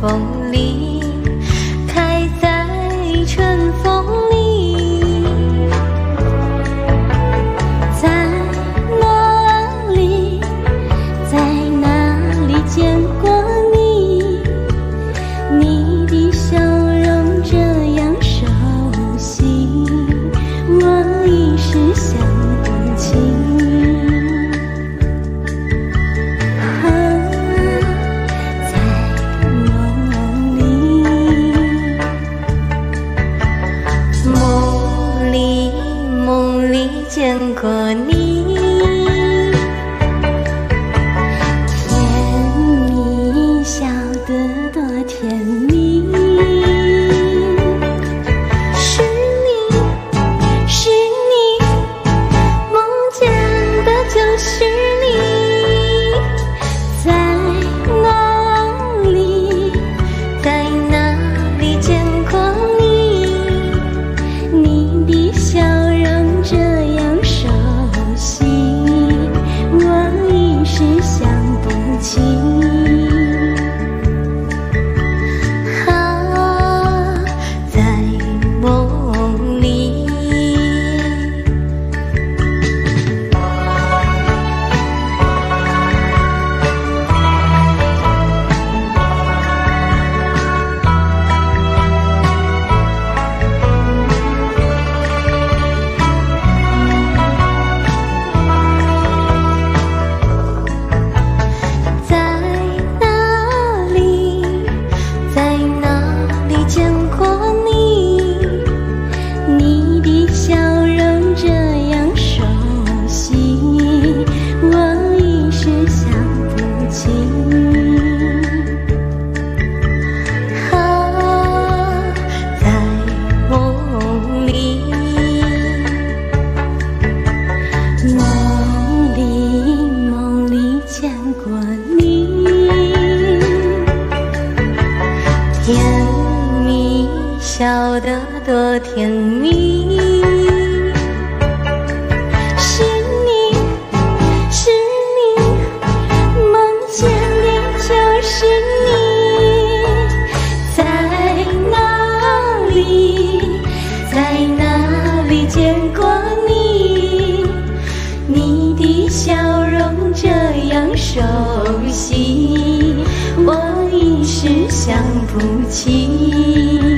风里。见过你甜蜜笑得多甜蜜。我，你，甜蜜笑得多甜蜜。是你，是你，梦见的就是你。在哪里，在哪里见过惜。我一时想不起，